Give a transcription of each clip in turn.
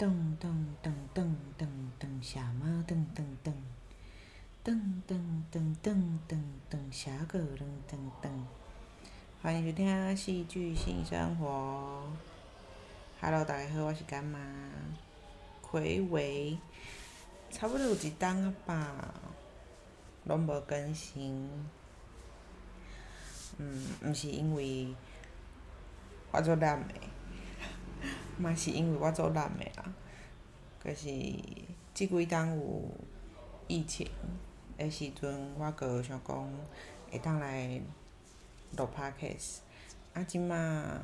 噔噔噔噔噔噔，下马噔噔噔，噔噔噔噔噔噔，下个噔噔噔。欢迎收听《戏剧性生活》。Hello，大家好，我是干妈。魁伟，差不多有一档啊吧，拢无更新。嗯，毋是因为我做懒诶。嘛是因为我做男诶啦，就是即几档有疫情诶时阵，我阁想讲会当来录 p o d c a s。啊，即马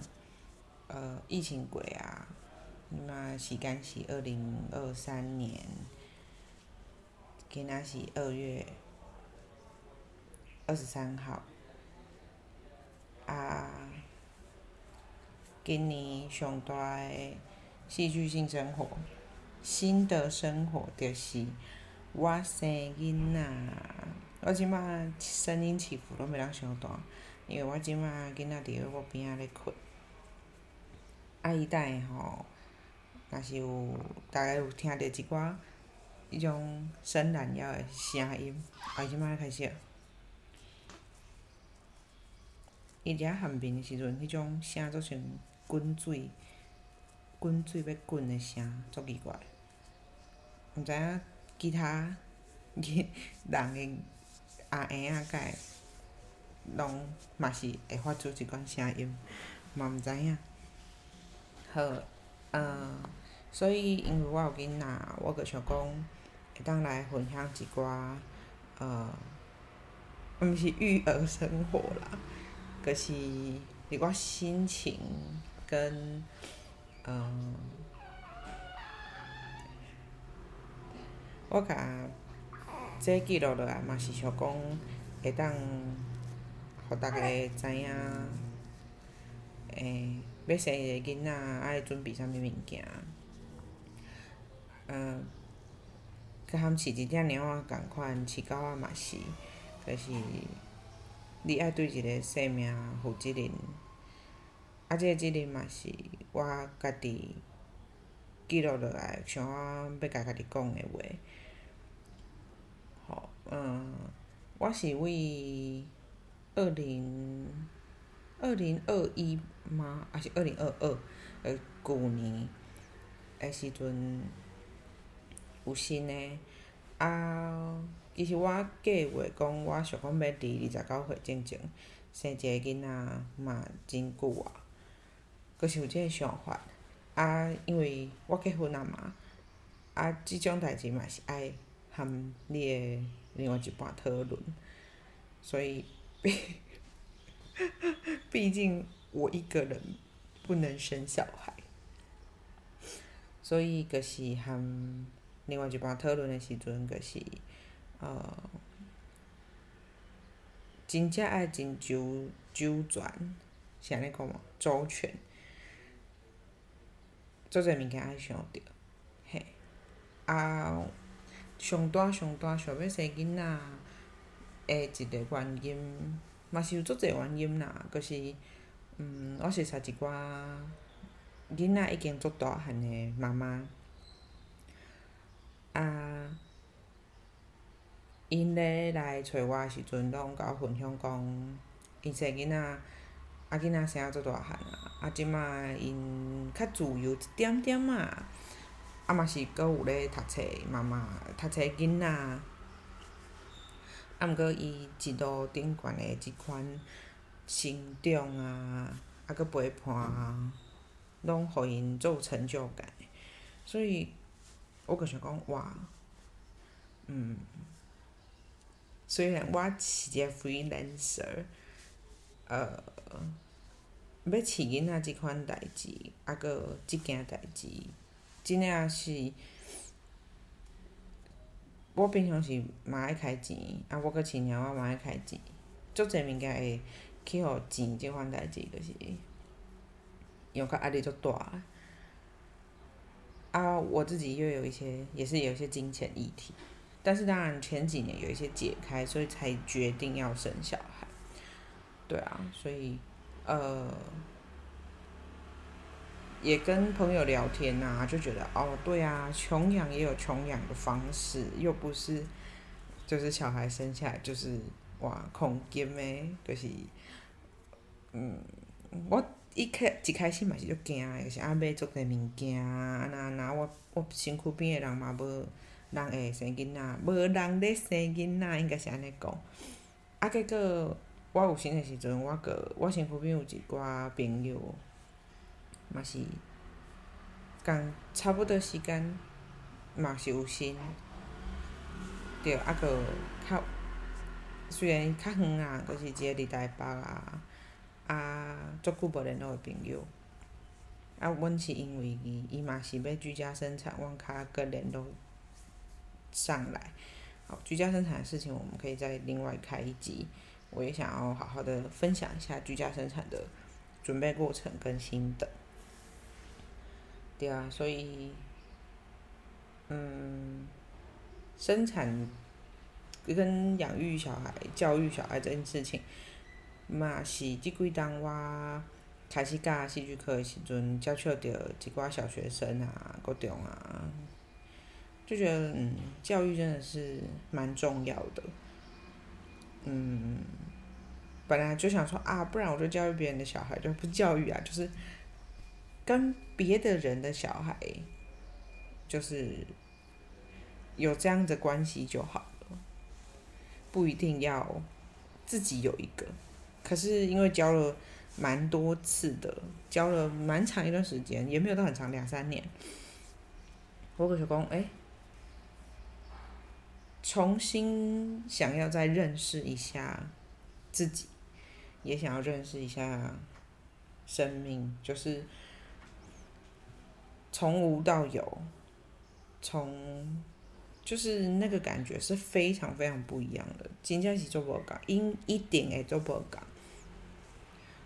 呃疫情过啊，即马时间是二零二三年，今仔是二月二十三号，啊。今年上大诶戏剧性生活，新的生活就是我生囡仔。我即马声音起伏拢袂当伤大，因为我即马囡仔伫咧我边仔咧困。啊，伊等下吼，若是有逐个有听着一寡迄种伸懒腰诶声音，啊，即马开始。伊伫遐含面诶时阵，迄种声足像。滚水，滚水要滚诶声，足奇怪。毋知影其他人诶阿婴仔甲拢嘛是会发出即款声音，嘛毋知影。好，嗯，所以因为我有囡仔，我阁想讲会当来分享一寡，呃，毋是育儿生活啦，阁是一寡心情。跟，嗯，我甲这记录落来嘛是想讲会当，互大家知影，诶，要生一个囡仔爱准备啥物物件，嗯，佮含饲一只猫仔共款，饲狗仔嘛是，就是你爱对一个生命负责任。啊，即个责任嘛是我家己记录落来，想我要甲家己讲诶话。吼，嗯，我是为二零二零二一吗？还是二零二二？呃，旧年诶时阵有新诶。啊，其实我计划讲，我想讲要伫二十九岁之前生一个囡仔嘛，真久啊。阁是有即个想法，啊，因为我结婚啊嘛，啊，即种代志嘛是爱含你诶另外一半讨论，所以毕 毕竟我一个人不能生小孩，所以阁是含另外一半讨论诶时阵，阁是呃，真正爱真周周全，是安尼讲嘛，周全。做侪物件爱想着，嘿，啊，上大上大想要生囡仔诶一个原因，嘛是有足侪原因啦，阁是，嗯，我熟悉一寡囡仔已经足大汉诶妈妈，啊，因咧来找我诶时阵，拢甲我分享讲，因生囡仔。啊，囡仔生啊足大汉啊！啊，即摆因较自由一点点啊，啊嘛是阁有咧读册，妈妈读册囡仔，啊，毋过伊一路顶悬诶即款成长啊，啊阁陪伴啊，拢互因做成就感。所以，我阁想讲，哇，嗯，虽然我是一个 freelancer，呃。要饲囡仔即款代志，啊，搁即件代志，真正是，我平常是嘛爱开钱，啊，我搁饲猫仔嘛爱开钱，足侪物件会去互钱即款代志，就是用较压力足大。啊，我自己又有一些，也是有一些金钱议题，但是当然前几年有一些解开，所以才决定要生小孩。对啊，所以。呃，也跟朋友聊天呐，就觉得哦，对啊，穷养也有穷养的方式，又不是就是小孩生下来就是哇空金的，就是嗯，我一开一开始嘛是足惊的，是啊买足侪物件啊，那那我我身躯边的人嘛无人会生囡仔，无人咧生囡仔，应该是安尼讲。啊，结果我有生的时阵，我个我身躯边有一寡朋友。嘛是，共差不多时间，嘛是有生，着啊个较，虽然较远啊，佫是一个伫台北啊，啊，足久无联络诶朋友，啊，阮是因为伊，伊嘛是要居家生产，阮较佫联络上来。好，居家生产的事情，我们可以再另外开一集。我也想要好好的分享一下居家生产的准备过程跟心得。对啊，所以，嗯，生产跟养育小孩、教育小孩这件事情，嘛是即几当我开始教戏剧课的时阵，接触到一寡小学生啊、高中啊，就觉得嗯，教育真的是蛮重要的。嗯，本来就想说啊，不然我就教育别人的小孩，就不教育啊，就是。跟别的人的小孩，就是有这样的关系就好了，不一定要自己有一个。可是因为教了蛮多次的，教了蛮长一段时间，也没有到很长两三年。我跟小公哎，重新想要再认识一下自己，也想要认识一下生命，就是。从无到有，从就是那个感觉是非常非常不一样的。真正是做无共，因一定会做无共。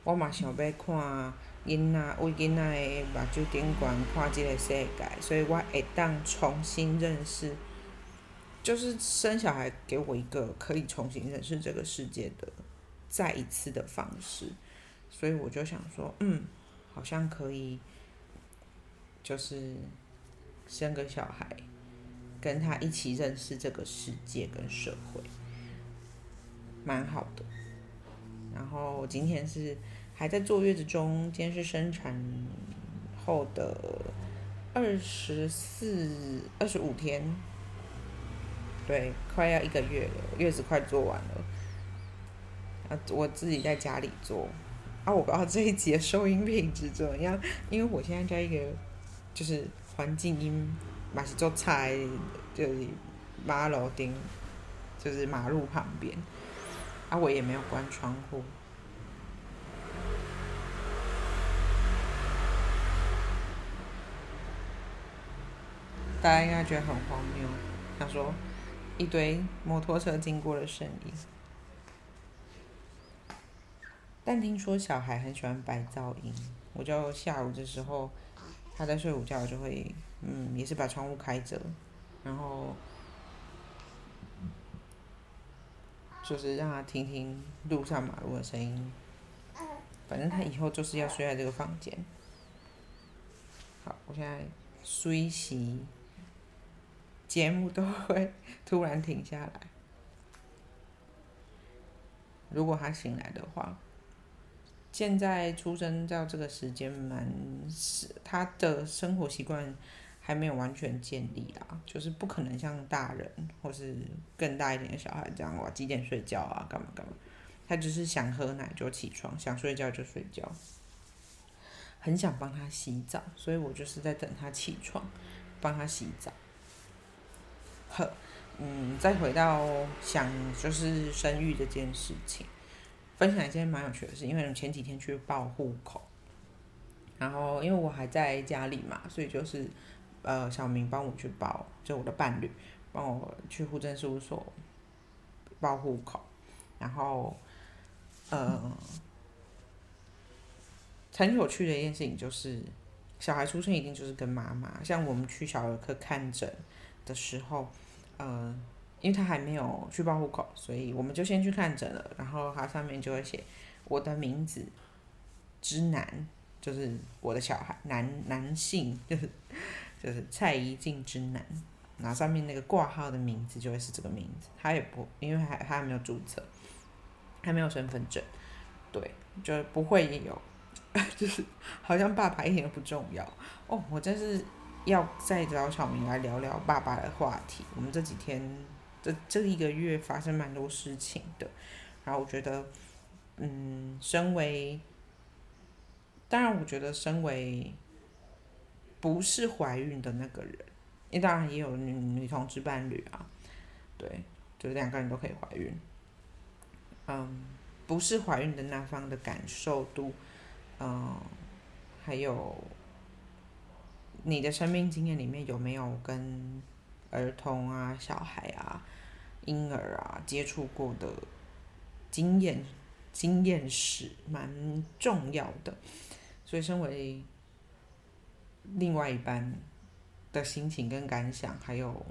我嘛想要看囡仔为囡仔的目睭顶悬看即个世界，所以我会当重新认识，就是生小孩给我一个可以重新认识这个世界的再一次的方式。所以我就想说，嗯，好像可以。就是生个小孩，跟他一起认识这个世界跟社会，蛮好的。然后今天是还在坐月子中，今天是生产后的二十四、二十五天，对，快要一个月了，月子快做完了。啊，我自己在家里做，啊，我不知道这一节收音品质怎么样，因为我现在在一个。就是环境音，嘛是做菜，就是马路顶，就是马路旁边，啊，我也没有关窗户。大家应该觉得很荒谬，想说一堆摩托车经过的声音，但听说小孩很喜欢白噪音，我就下午的时候。他在睡午觉，就会，嗯，也是把窗户开着，然后，就是让他听听路上马路的声音。反正他以后就是要睡在这个房间。好，我现在睡息，节目都会突然停下来。如果他醒来的话。现在出生到这个时间，蛮是他的生活习惯还没有完全建立啊，就是不可能像大人或是更大一点的小孩这样哇几点睡觉啊，干嘛干嘛，他只是想喝奶就起床，想睡觉就睡觉，很想帮他洗澡，所以我就是在等他起床，帮他洗澡。嗯，再回到想就是生育这件事情。分享一件蛮有趣的事，因为前几天去报户口，然后因为我还在家里嘛，所以就是呃小明帮我去报，就我的伴侣帮我去户政事务所报户口，然后呃很有趣的一件事情就是，小孩出生一定就是跟妈妈，像我们去小儿科看诊的时候，呃。因为他还没有去报户口，所以我们就先去看诊了。然后他上面就会写我的名字，之男，就是我的小孩，男男性，就是就是蔡宜静之男，然后上面那个挂号的名字就会是这个名字，他也不，因为还他还没有注册，还没有身份证，对，就不会有，就是好像爸爸一点都不重要哦，我真是要再找小明来聊聊爸爸的话题，我们这几天这这一个月发生蛮多事情的，然后我觉得，嗯，身为当然，我觉得身为不是怀孕的那个人，因为当然也有女女同志伴侣啊，对，就是两个人都可以怀孕。嗯，不是怀孕的那方的感受度，嗯，还有你的生命经验里面有没有跟儿童啊、小孩啊、婴儿啊接触过的经验、经验史，蛮重要的。所以，身为另外一半的心情跟感想，还有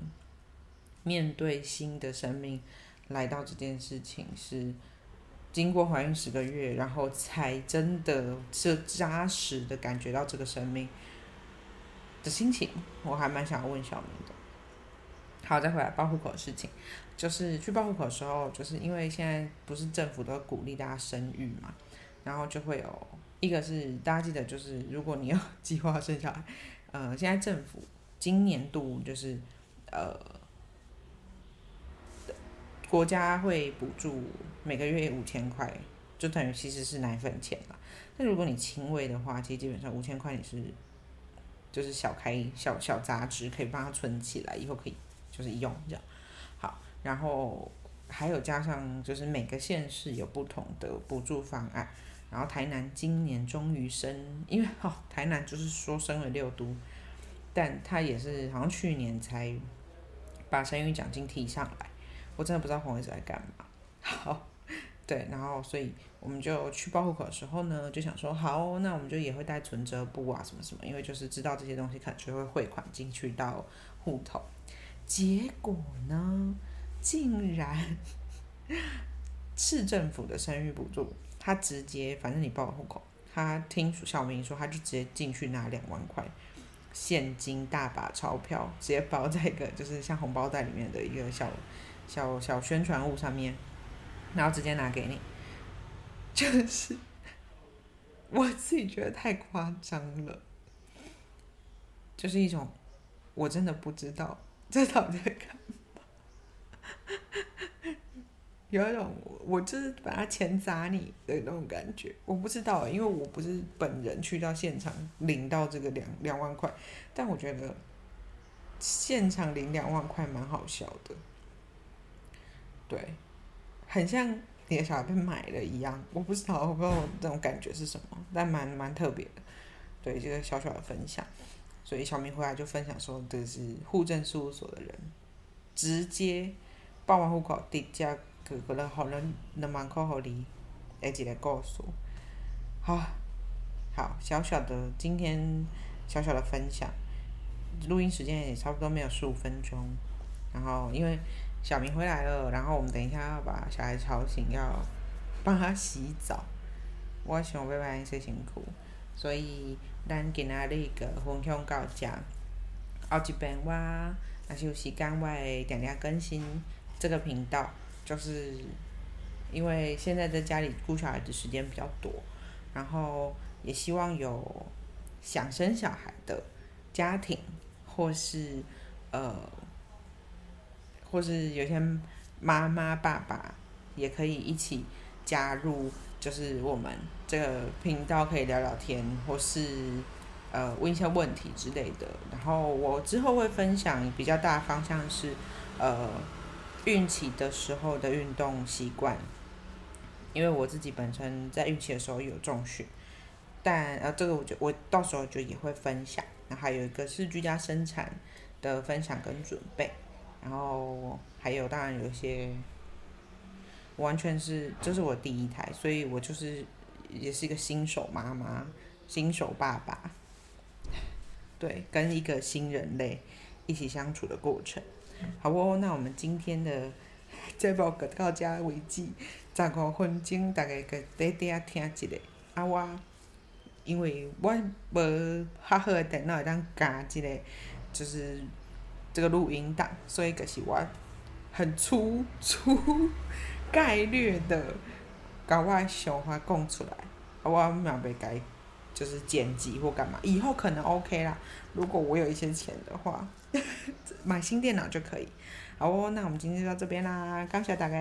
面对新的生命来到这件事情，是经过怀孕十个月，然后才真的是扎实的感觉到这个生命的心情。我还蛮想要问小明的。好，再回来报户口的事情，就是去报户口的时候，就是因为现在不是政府都鼓励大家生育嘛，然后就会有。一个是大家记得，就是如果你要 计划生小孩，呃，现在政府今年度就是呃，国家会补助每个月五千块，就等于其实是奶粉钱了。那如果你轻微的话，其实基本上五千块你是就是小开小小杂志，可以帮他存起来，以后可以就是用这样。好，然后还有加上就是每个县市有不同的补助方案。然后台南今年终于升，因为哦，台南就是说升了六都，但他也是好像去年才把生育奖金提上来，我真的不知道黄伟哲在干嘛。好，对，然后所以我们就去报户口的时候呢，就想说好，那我们就也会带存折簿啊什么什么，因为就是知道这些东西可能就会汇款进去到户头。结果呢，竟然市政府的生育补助。他直接，反正你报户口，他听小明说，他就直接进去拿两万块现金，大把钞票，直接包在一个就是像红包袋里面的一个小小小宣传物上面，然后直接拿给你，就是我自己觉得太夸张了，就是一种我真的不知道这到底在干嘛。有一种我就是把他钱砸你的那种感觉，我不知道，因为我不是本人去到现场领到这个两两万块，但我觉得现场领两万块蛮好笑的，对，很像你的小孩被买了一样，我不知道，我不知道我这种感觉是什么，但蛮蛮特别的，对，这个小小的分享，所以小明回来就分享说，这是户政事务所的人直接报完户口直接。可能好了两万块给你，的一个故事。好，好小小的今天小小的分享，录音时间也差不多没有十五分钟。然后因为小明回来了，然后我们等一下要把小孩吵醒，要帮他洗澡。我想要帮伊洗辛苦，所以咱今仔日个分享到这。后一边我若是有时间，我会定定更新这个频道。就是因为现在在家里顾小孩的时间比较多，然后也希望有想生小孩的家庭，或是呃，或是有些妈妈爸爸也可以一起加入，就是我们这个频道可以聊聊天，或是呃问一些问题之类的。然后我之后会分享比较大的方向是呃。孕期的时候的运动习惯，因为我自己本身在孕期的时候有重训，但呃这个我就我到时候就也会分享。然后还有一个是居家生产的分享跟准备，然后还有当然有一些完全是这是我第一胎，所以我就是也是一个新手妈妈、新手爸爸，对，跟一个新人类一起相处的过程。好哦，那我们今天的节目就到这为止，十五分钟，大概个短短听一下。啊，我因为我无较好的电脑会当加一个，就是这个录音档，所以就是我很粗粗概略的甲我想法讲出来，我嘛袂甲伊就是剪辑或干嘛，以后可能 OK 啦。如果我有一些钱的话，买新电脑就可以。好哦，那我们今天就到这边啦，感谢大家。